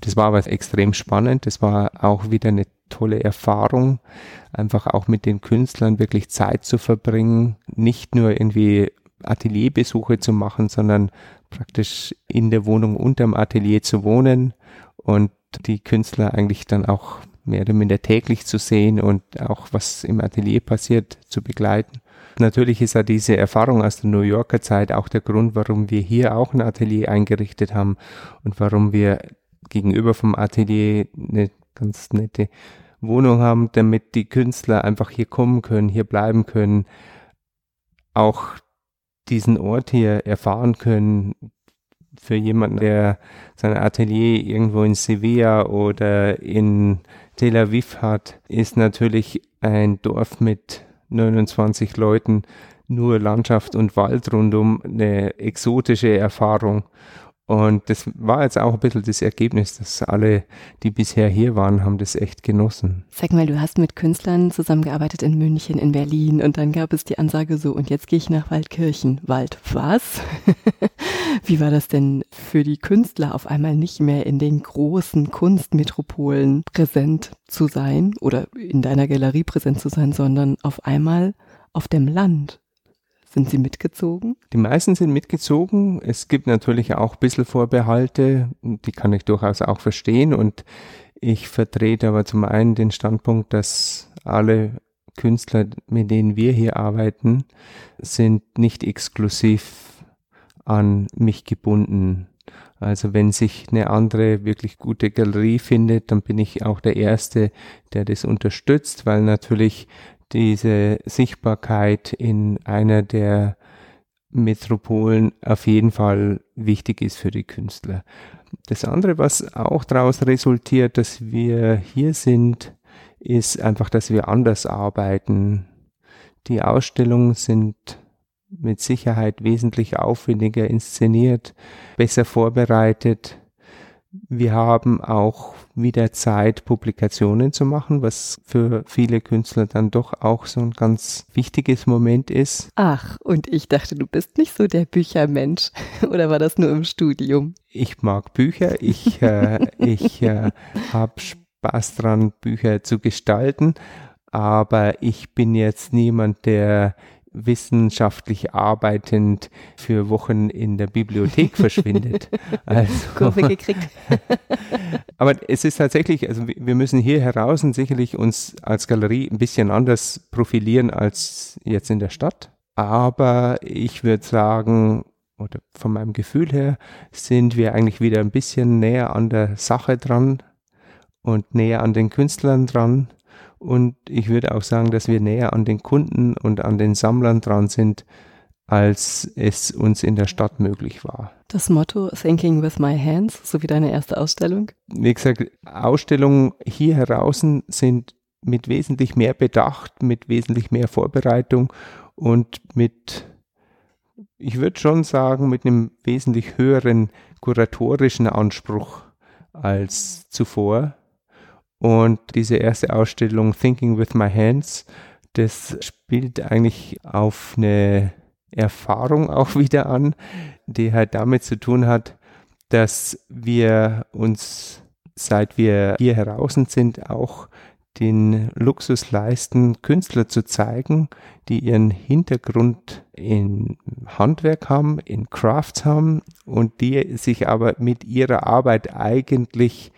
Das war aber extrem spannend, das war auch wieder eine tolle Erfahrung, einfach auch mit den Künstlern wirklich Zeit zu verbringen, nicht nur irgendwie Atelierbesuche zu machen, sondern praktisch in der Wohnung unterm Atelier zu wohnen und die Künstler eigentlich dann auch mehr oder minder täglich zu sehen und auch was im Atelier passiert zu begleiten. Natürlich ist ja diese Erfahrung aus der New Yorker Zeit auch der Grund, warum wir hier auch ein Atelier eingerichtet haben und warum wir gegenüber vom Atelier eine ganz nette Wohnung haben, damit die Künstler einfach hier kommen können, hier bleiben können, auch diesen Ort hier erfahren können, für jemanden, der sein Atelier irgendwo in Sevilla oder in Tel Aviv hat, ist natürlich ein Dorf mit 29 Leuten, nur Landschaft und Wald rundum eine exotische Erfahrung. Und das war jetzt auch ein bisschen das Ergebnis, dass alle, die bisher hier waren, haben das echt genossen. Sag mal, du hast mit Künstlern zusammengearbeitet in München, in Berlin und dann gab es die Ansage so, und jetzt gehe ich nach Waldkirchen. Wald, was? Wie war das denn für die Künstler auf einmal nicht mehr in den großen Kunstmetropolen präsent zu sein oder in deiner Galerie präsent zu sein, sondern auf einmal auf dem Land? Sind Sie mitgezogen? Die meisten sind mitgezogen. Es gibt natürlich auch ein bisschen Vorbehalte, die kann ich durchaus auch verstehen. Und Ich vertrete aber zum einen den Standpunkt, dass alle Künstler, mit denen wir hier arbeiten, sind nicht exklusiv an mich gebunden. Also wenn sich eine andere wirklich gute Galerie findet, dann bin ich auch der Erste, der das unterstützt, weil natürlich diese Sichtbarkeit in einer der Metropolen auf jeden Fall wichtig ist für die Künstler. Das andere, was auch daraus resultiert, dass wir hier sind, ist einfach, dass wir anders arbeiten. Die Ausstellungen sind mit Sicherheit wesentlich aufwendiger inszeniert, besser vorbereitet. Wir haben auch wieder Zeit, Publikationen zu machen, was für viele Künstler dann doch auch so ein ganz wichtiges Moment ist. Ach, und ich dachte, du bist nicht so der Büchermensch. Oder war das nur im Studium? Ich mag Bücher. Ich, äh, ich äh, habe Spaß dran, Bücher zu gestalten. Aber ich bin jetzt niemand, der wissenschaftlich arbeitend für Wochen in der Bibliothek verschwindet. Also, Kurve gekriegt. aber es ist tatsächlich, also wir müssen hier heraus und sicherlich uns als Galerie ein bisschen anders profilieren als jetzt in der Stadt. Aber ich würde sagen, oder von meinem Gefühl her, sind wir eigentlich wieder ein bisschen näher an der Sache dran und näher an den Künstlern dran und ich würde auch sagen, dass wir näher an den Kunden und an den Sammlern dran sind, als es uns in der Stadt möglich war. Das Motto Thinking with my hands, so wie deine erste Ausstellung? Wie gesagt, Ausstellungen hier heraus sind mit wesentlich mehr Bedacht, mit wesentlich mehr Vorbereitung und mit, ich würde schon sagen, mit einem wesentlich höheren kuratorischen Anspruch als zuvor. Und diese erste Ausstellung Thinking with My Hands, das spielt eigentlich auf eine Erfahrung auch wieder an, die halt damit zu tun hat, dass wir uns, seit wir hier heraus sind, auch den Luxus leisten, Künstler zu zeigen, die ihren Hintergrund in Handwerk haben, in Crafts haben und die sich aber mit ihrer Arbeit eigentlich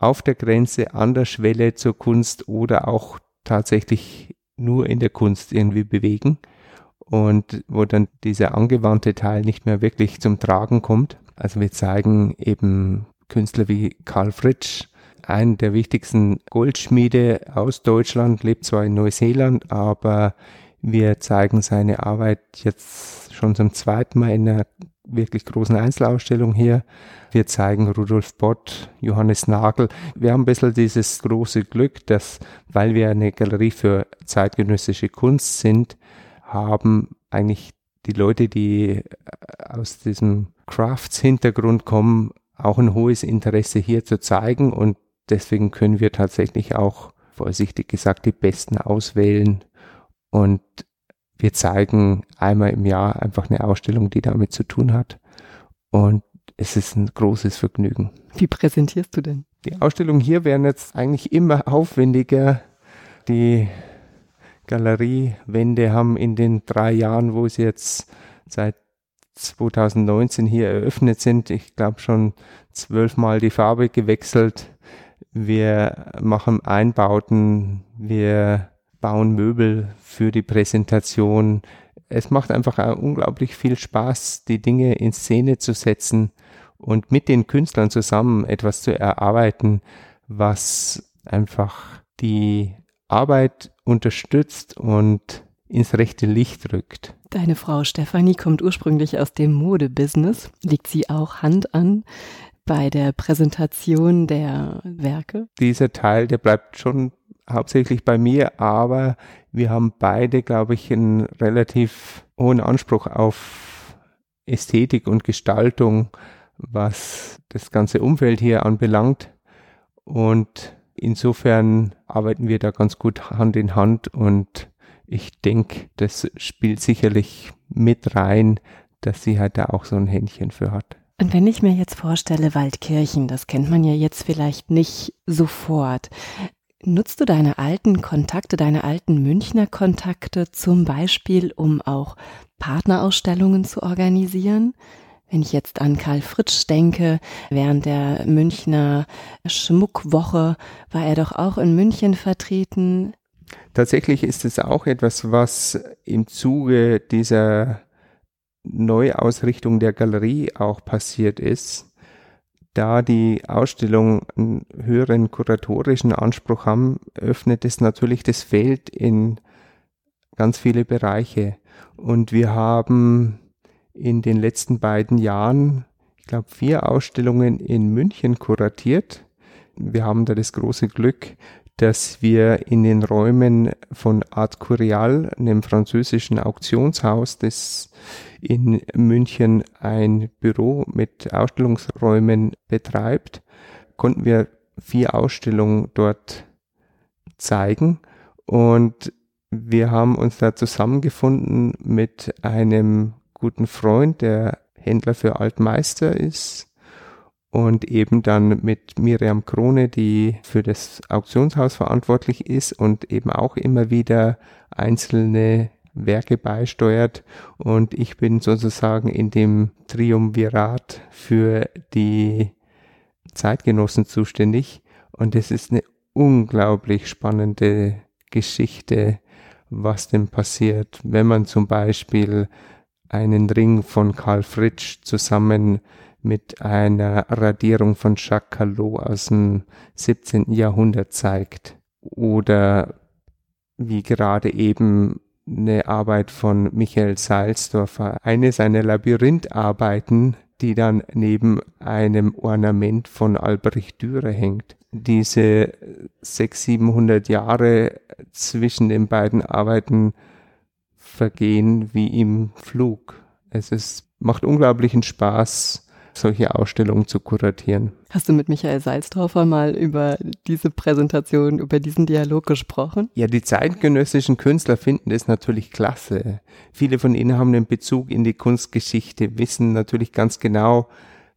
auf der Grenze, an der Schwelle zur Kunst oder auch tatsächlich nur in der Kunst irgendwie bewegen und wo dann dieser angewandte Teil nicht mehr wirklich zum Tragen kommt. Also wir zeigen eben Künstler wie Karl Fritsch, einen der wichtigsten Goldschmiede aus Deutschland, lebt zwar in Neuseeland, aber wir zeigen seine Arbeit jetzt schon zum zweiten Mal in einer wirklich großen Einzelausstellung hier. Wir zeigen Rudolf Bott, Johannes Nagel. Wir haben ein bisschen dieses große Glück, dass, weil wir eine Galerie für zeitgenössische Kunst sind, haben eigentlich die Leute, die äh, aus diesem Crafts-Hintergrund kommen, auch ein hohes Interesse hier zu zeigen und deswegen können wir tatsächlich auch vorsichtig gesagt die Besten auswählen und wir zeigen einmal im Jahr einfach eine Ausstellung, die damit zu tun hat. Und es ist ein großes Vergnügen. Wie präsentierst du denn? Die Ausstellungen hier werden jetzt eigentlich immer aufwendiger. Die Galeriewände haben in den drei Jahren, wo sie jetzt seit 2019 hier eröffnet sind, ich glaube schon zwölfmal die Farbe gewechselt. Wir machen Einbauten, wir bauen Möbel für die Präsentation. Es macht einfach unglaublich viel Spaß, die Dinge in Szene zu setzen und mit den Künstlern zusammen etwas zu erarbeiten, was einfach die Arbeit unterstützt und ins rechte Licht rückt. Deine Frau Stefanie kommt ursprünglich aus dem Modebusiness. Liegt sie auch Hand an bei der Präsentation der Werke? Dieser Teil, der bleibt schon hauptsächlich bei mir, aber wir haben beide, glaube ich, einen relativ hohen Anspruch auf Ästhetik und Gestaltung, was das ganze Umfeld hier anbelangt. Und insofern arbeiten wir da ganz gut Hand in Hand und ich denke, das spielt sicherlich mit rein, dass sie halt da auch so ein Händchen für hat. Und wenn ich mir jetzt vorstelle, Waldkirchen, das kennt man ja jetzt vielleicht nicht sofort. Nutzt du deine alten Kontakte, deine alten Münchner Kontakte zum Beispiel, um auch Partnerausstellungen zu organisieren? Wenn ich jetzt an Karl Fritsch denke, während der Münchner Schmuckwoche war er doch auch in München vertreten. Tatsächlich ist es auch etwas, was im Zuge dieser Neuausrichtung der Galerie auch passiert ist. Da die Ausstellung einen höheren kuratorischen Anspruch haben, öffnet es natürlich das Feld in ganz viele Bereiche. Und wir haben in den letzten beiden Jahren, ich glaube, vier Ausstellungen in München kuratiert. Wir haben da das große Glück, dass wir in den Räumen von Art Curial, einem französischen Auktionshaus, das in München ein Büro mit Ausstellungsräumen betreibt, konnten wir vier Ausstellungen dort zeigen. Und wir haben uns da zusammengefunden mit einem guten Freund, der Händler für Altmeister ist und eben dann mit Miriam Krone, die für das Auktionshaus verantwortlich ist und eben auch immer wieder einzelne Werke beisteuert. Und ich bin sozusagen in dem Triumvirat für die Zeitgenossen zuständig. Und es ist eine unglaublich spannende Geschichte, was denn passiert, wenn man zum Beispiel einen Ring von Karl Fritsch zusammen mit einer Radierung von Jacques Callot aus dem 17. Jahrhundert zeigt. Oder wie gerade eben eine Arbeit von Michael Seilsdorfer, eine seiner Labyrintharbeiten, die dann neben einem Ornament von Albrecht Dürer hängt. Diese 600, 700 Jahre zwischen den beiden Arbeiten vergehen wie im Flug. Es ist, macht unglaublichen Spaß, solche Ausstellungen zu kuratieren. Hast du mit Michael Salzdorfer mal über diese Präsentation, über diesen Dialog gesprochen? Ja, die zeitgenössischen Künstler finden es natürlich klasse. Viele von ihnen haben einen Bezug in die Kunstgeschichte, wissen natürlich ganz genau,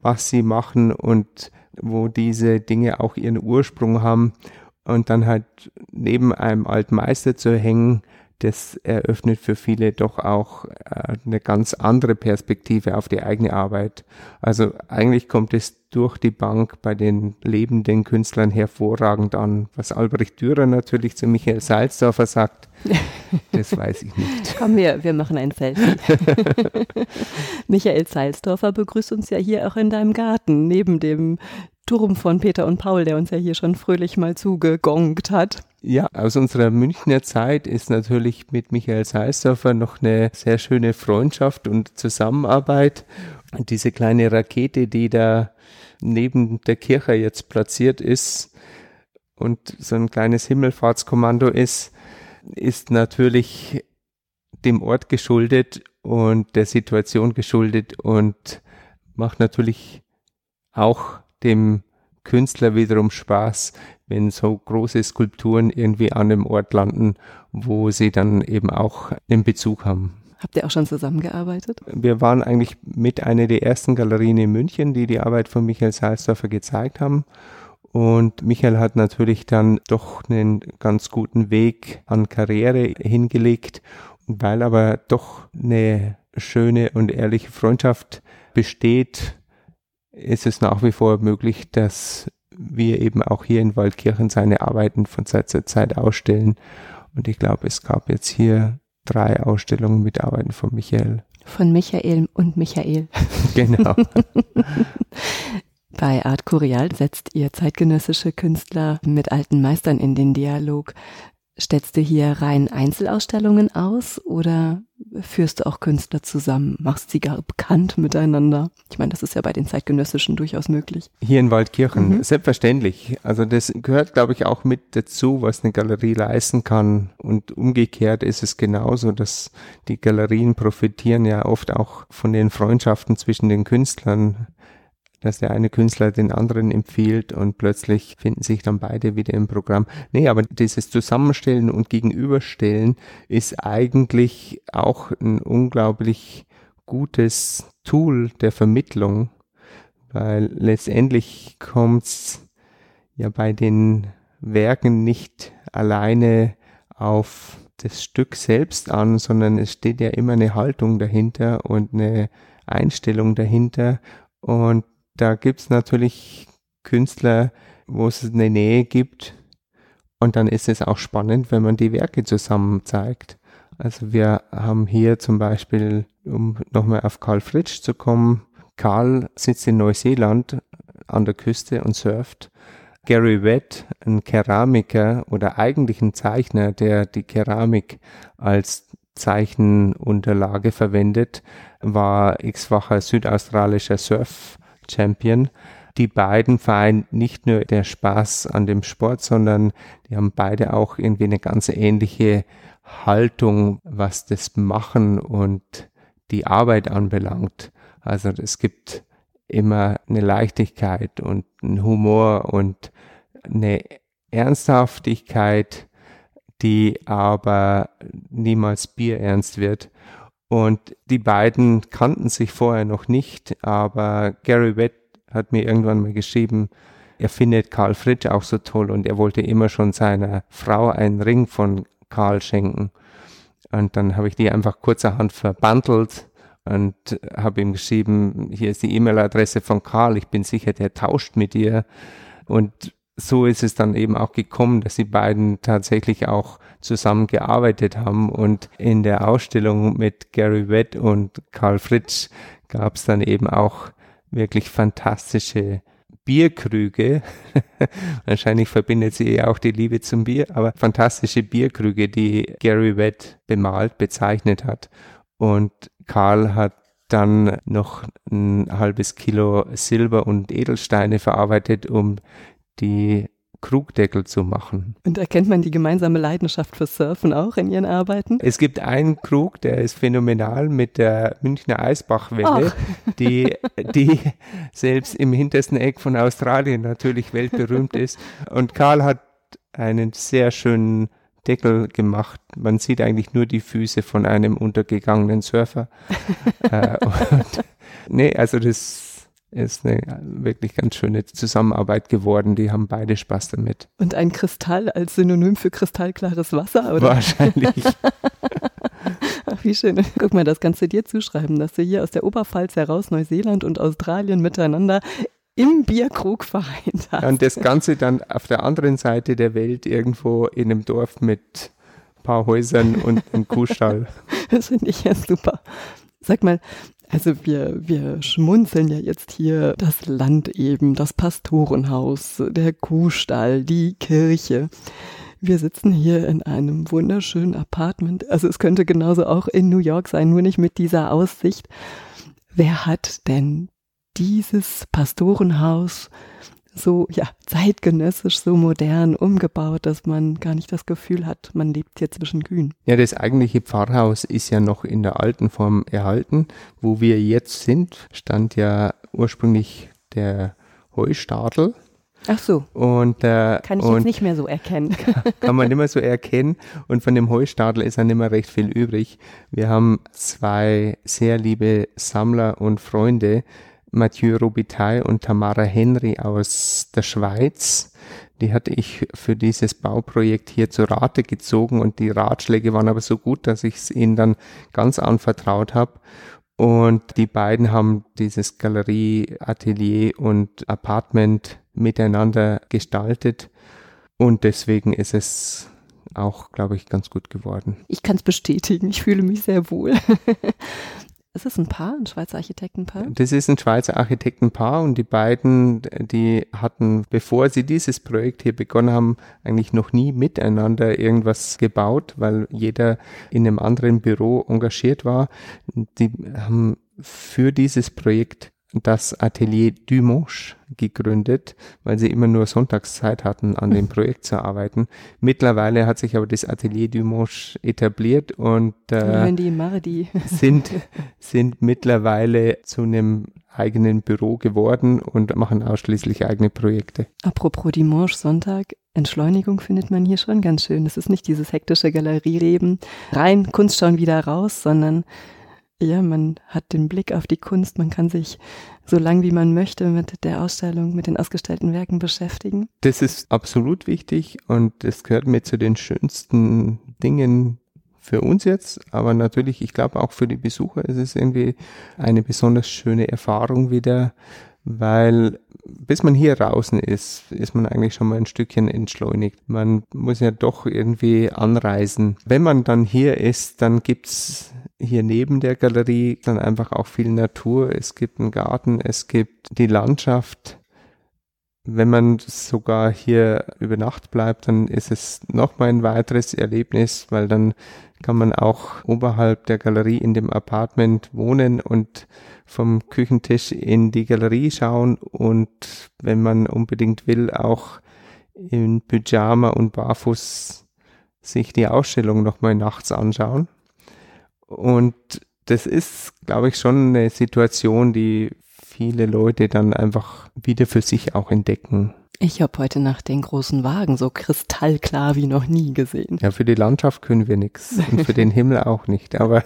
was sie machen und wo diese Dinge auch ihren Ursprung haben. Und dann halt neben einem alten Meister zu hängen, das eröffnet für viele doch auch äh, eine ganz andere Perspektive auf die eigene Arbeit. Also eigentlich kommt es durch die Bank bei den lebenden Künstlern hervorragend an. Was Albrecht Dürer natürlich zu Michael Salzdorfer sagt, das weiß ich nicht. Komm, wir, wir machen ein Selfie. Michael Salzdorfer begrüßt uns ja hier auch in deinem Garten, neben dem Turm von Peter und Paul, der uns ja hier schon fröhlich mal zugegongt hat. Ja, aus unserer Münchner Zeit ist natürlich mit Michael Seisdorfer noch eine sehr schöne Freundschaft und Zusammenarbeit. Und diese kleine Rakete, die da neben der Kirche jetzt platziert ist und so ein kleines Himmelfahrtskommando ist, ist natürlich dem Ort geschuldet und der Situation geschuldet und macht natürlich auch dem Künstler wiederum Spaß, wenn so große Skulpturen irgendwie an einem Ort landen, wo sie dann eben auch einen Bezug haben. Habt ihr auch schon zusammengearbeitet? Wir waren eigentlich mit einer der ersten Galerien in München, die die Arbeit von Michael Salzdorfer gezeigt haben. Und Michael hat natürlich dann doch einen ganz guten Weg an Karriere hingelegt, weil aber doch eine schöne und ehrliche Freundschaft besteht, ist es nach wie vor möglich, dass wir eben auch hier in Waldkirchen seine Arbeiten von Zeit zu Zeit ausstellen. Und ich glaube, es gab jetzt hier drei Ausstellungen mit Arbeiten von Michael. Von Michael und Michael. Genau. Bei Art Curial setzt ihr zeitgenössische Künstler mit alten Meistern in den Dialog. Stellst du hier rein Einzelausstellungen aus oder führst du auch Künstler zusammen, machst sie gar bekannt miteinander? Ich meine, das ist ja bei den zeitgenössischen durchaus möglich. Hier in Waldkirchen, mhm. selbstverständlich. Also das gehört, glaube ich, auch mit dazu, was eine Galerie leisten kann. Und umgekehrt ist es genauso, dass die Galerien profitieren ja oft auch von den Freundschaften zwischen den Künstlern dass der eine Künstler den anderen empfiehlt und plötzlich finden sich dann beide wieder im Programm. Nee, aber dieses Zusammenstellen und Gegenüberstellen ist eigentlich auch ein unglaublich gutes Tool der Vermittlung, weil letztendlich kommt's ja bei den Werken nicht alleine auf das Stück selbst an, sondern es steht ja immer eine Haltung dahinter und eine Einstellung dahinter. Und da gibt es natürlich Künstler, wo es eine Nähe gibt. Und dann ist es auch spannend, wenn man die Werke zusammen zeigt. Also wir haben hier zum Beispiel, um nochmal auf Karl Fritsch zu kommen, Karl sitzt in Neuseeland an der Küste und surft. Gary Wett, ein Keramiker oder eigentlich ein Zeichner, der die Keramik als Zeichenunterlage verwendet, war x-facher südaustralischer Surf-Champion. Die beiden vereinen nicht nur der Spaß an dem Sport, sondern die haben beide auch irgendwie eine ganz ähnliche Haltung, was das Machen und die Arbeit anbelangt. Also es gibt immer eine Leichtigkeit und einen Humor und eine Ernsthaftigkeit, die aber niemals bierernst wird. Und die beiden kannten sich vorher noch nicht, aber Gary Wett hat mir irgendwann mal geschrieben, er findet Karl Fritsch auch so toll und er wollte immer schon seiner Frau einen Ring von Karl schenken. Und dann habe ich die einfach kurzerhand verbandelt und habe ihm geschrieben, hier ist die E-Mail-Adresse von Karl, ich bin sicher, der tauscht mit dir. Und so ist es dann eben auch gekommen, dass die beiden tatsächlich auch zusammengearbeitet haben. Und in der Ausstellung mit Gary Wett und Karl Fritsch gab es dann eben auch wirklich fantastische Bierkrüge. Wahrscheinlich verbindet sie auch die Liebe zum Bier, aber fantastische Bierkrüge, die Gary Wett bemalt, bezeichnet hat. Und Karl hat dann noch ein halbes Kilo Silber und Edelsteine verarbeitet, um die Krugdeckel zu machen. Und erkennt man die gemeinsame Leidenschaft für Surfen auch in Ihren Arbeiten? Es gibt einen Krug, der ist phänomenal mit der Münchner Eisbachwelle, die, die selbst im hintersten Eck von Australien natürlich weltberühmt ist. Und Karl hat einen sehr schönen Deckel gemacht. Man sieht eigentlich nur die Füße von einem untergegangenen Surfer. äh, und, nee, also das ist eine wirklich ganz schöne Zusammenarbeit geworden. Die haben beide Spaß damit. Und ein Kristall als Synonym für kristallklares Wasser, oder? Wahrscheinlich. Ach, wie schön. Guck mal, das kannst du dir zuschreiben, dass du hier aus der Oberpfalz heraus Neuseeland und Australien miteinander im Bierkrug vereint hast. Und das Ganze dann auf der anderen Seite der Welt irgendwo in einem Dorf mit ein paar Häusern und einem Kuhstall. Das finde ich ja super. Sag mal, also wir, wir schmunzeln ja jetzt hier das Land eben, das Pastorenhaus, der Kuhstall, die Kirche. Wir sitzen hier in einem wunderschönen Apartment. Also es könnte genauso auch in New York sein, nur nicht mit dieser Aussicht. Wer hat denn dieses Pastorenhaus so ja zeitgenössisch, so modern umgebaut, dass man gar nicht das Gefühl hat, man lebt hier zwischen Kühen. Ja, das eigentliche Pfarrhaus ist ja noch in der alten Form erhalten. Wo wir jetzt sind, stand ja ursprünglich der Heustadel. Ach so. Und, äh, kann ich jetzt nicht mehr so erkennen. kann man nicht mehr so erkennen. Und von dem Heustadel ist ja nicht mehr recht viel übrig. Wir haben zwei sehr liebe Sammler und Freunde, Mathieu Robitaille und Tamara Henry aus der Schweiz. Die hatte ich für dieses Bauprojekt hier zu Rate gezogen und die Ratschläge waren aber so gut, dass ich es ihnen dann ganz anvertraut habe. Und die beiden haben dieses Galerie, Atelier und Apartment miteinander gestaltet. Und deswegen ist es auch, glaube ich, ganz gut geworden. Ich kann es bestätigen. Ich fühle mich sehr wohl. Ist es ein Paar, ein Schweizer Architektenpaar? Das ist ein Schweizer Architektenpaar und die beiden, die hatten, bevor sie dieses Projekt hier begonnen haben, eigentlich noch nie miteinander irgendwas gebaut, weil jeder in einem anderen Büro engagiert war. Die haben für dieses Projekt das Atelier Dumonche gegründet, weil sie immer nur Sonntagszeit hatten, an dem Projekt zu arbeiten. Mittlerweile hat sich aber das Atelier Dumonche etabliert und äh, sind, sind mittlerweile zu einem eigenen Büro geworden und machen ausschließlich eigene Projekte. Apropos Dimanche, Sonntag, Entschleunigung findet man hier schon ganz schön. Es ist nicht dieses hektische Galerieleben, rein Kunst schauen wieder raus, sondern ja, man hat den Blick auf die Kunst, man kann sich so lang wie man möchte mit der Ausstellung, mit den ausgestellten Werken beschäftigen. Das ist absolut wichtig und es gehört mir zu den schönsten Dingen für uns jetzt, aber natürlich, ich glaube auch für die Besucher ist es irgendwie eine besonders schöne Erfahrung wieder, weil bis man hier draußen ist, ist man eigentlich schon mal ein Stückchen entschleunigt. Man muss ja doch irgendwie anreisen. Wenn man dann hier ist, dann gibt's hier neben der Galerie dann einfach auch viel Natur. Es gibt einen Garten, es gibt die Landschaft. Wenn man sogar hier über Nacht bleibt, dann ist es nochmal ein weiteres Erlebnis, weil dann kann man auch oberhalb der Galerie in dem Apartment wohnen und vom Küchentisch in die Galerie schauen und wenn man unbedingt will, auch in Pyjama und Barfuß sich die Ausstellung nochmal nachts anschauen. Und das ist, glaube ich, schon eine Situation, die viele Leute dann einfach wieder für sich auch entdecken. Ich habe heute Nacht den großen Wagen so kristallklar wie noch nie gesehen. Ja, für die Landschaft können wir nichts und für den Himmel auch nicht, aber.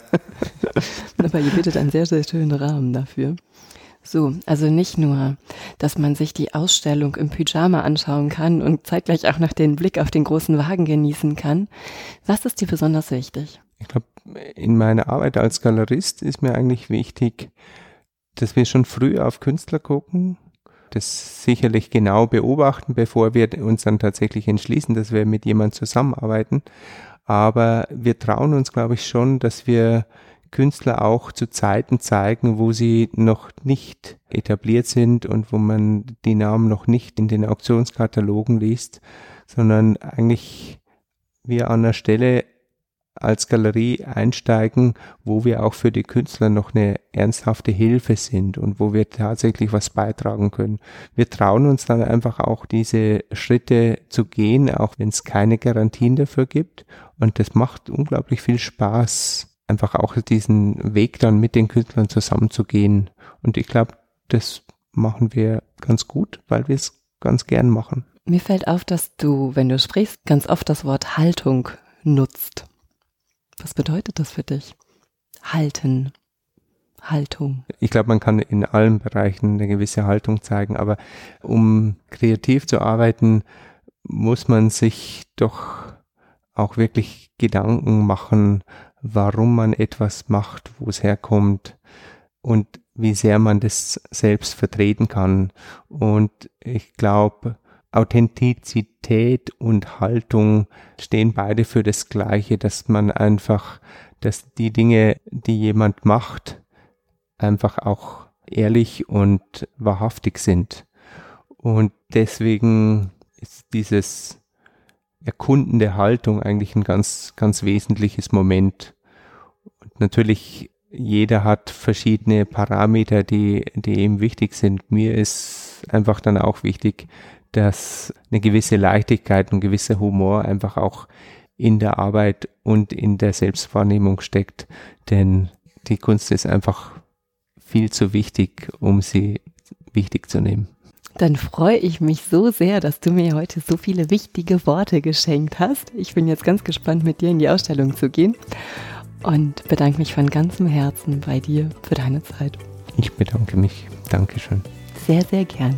aber ihr bietet einen sehr, sehr schönen Rahmen dafür. So, also nicht nur, dass man sich die Ausstellung im Pyjama anschauen kann und zeitgleich auch noch den Blick auf den großen Wagen genießen kann. Was ist dir besonders wichtig? Ich glaube, in meiner Arbeit als Galerist ist mir eigentlich wichtig, dass wir schon früh auf Künstler gucken, das sicherlich genau beobachten, bevor wir uns dann tatsächlich entschließen, dass wir mit jemand zusammenarbeiten. Aber wir trauen uns, glaube ich, schon, dass wir Künstler auch zu Zeiten zeigen, wo sie noch nicht etabliert sind und wo man die Namen noch nicht in den Auktionskatalogen liest, sondern eigentlich wir an der Stelle als Galerie einsteigen, wo wir auch für die Künstler noch eine ernsthafte Hilfe sind und wo wir tatsächlich was beitragen können. Wir trauen uns dann einfach auch diese Schritte zu gehen, auch wenn es keine Garantien dafür gibt. Und das macht unglaublich viel Spaß, einfach auch diesen Weg dann mit den Künstlern zusammenzugehen. Und ich glaube, das machen wir ganz gut, weil wir es ganz gern machen. Mir fällt auf, dass du, wenn du sprichst, ganz oft das Wort Haltung nutzt. Was bedeutet das für dich? Halten. Haltung. Ich glaube, man kann in allen Bereichen eine gewisse Haltung zeigen, aber um kreativ zu arbeiten, muss man sich doch auch wirklich Gedanken machen, warum man etwas macht, wo es herkommt und wie sehr man das selbst vertreten kann. Und ich glaube, Authentizität und Haltung stehen beide für das Gleiche, dass man einfach, dass die Dinge, die jemand macht, einfach auch ehrlich und wahrhaftig sind. Und deswegen ist dieses Erkunden der Haltung eigentlich ein ganz, ganz wesentliches Moment. Und natürlich jeder hat verschiedene Parameter, die, die ihm wichtig sind. Mir ist einfach dann auch wichtig, dass eine gewisse Leichtigkeit und gewisser Humor einfach auch in der Arbeit und in der Selbstwahrnehmung steckt, denn die Kunst ist einfach viel zu wichtig, um sie wichtig zu nehmen. Dann freue ich mich so sehr, dass du mir heute so viele wichtige Worte geschenkt hast. Ich bin jetzt ganz gespannt, mit dir in die Ausstellung zu gehen und bedanke mich von ganzem Herzen bei dir für deine Zeit. Ich bedanke mich. Dankeschön. Sehr, sehr gerne.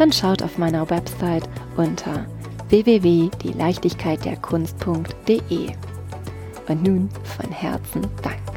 Dann schaut auf meiner Website unter www.dieleichtigkeitderkunst.de. Und nun von Herzen Dank.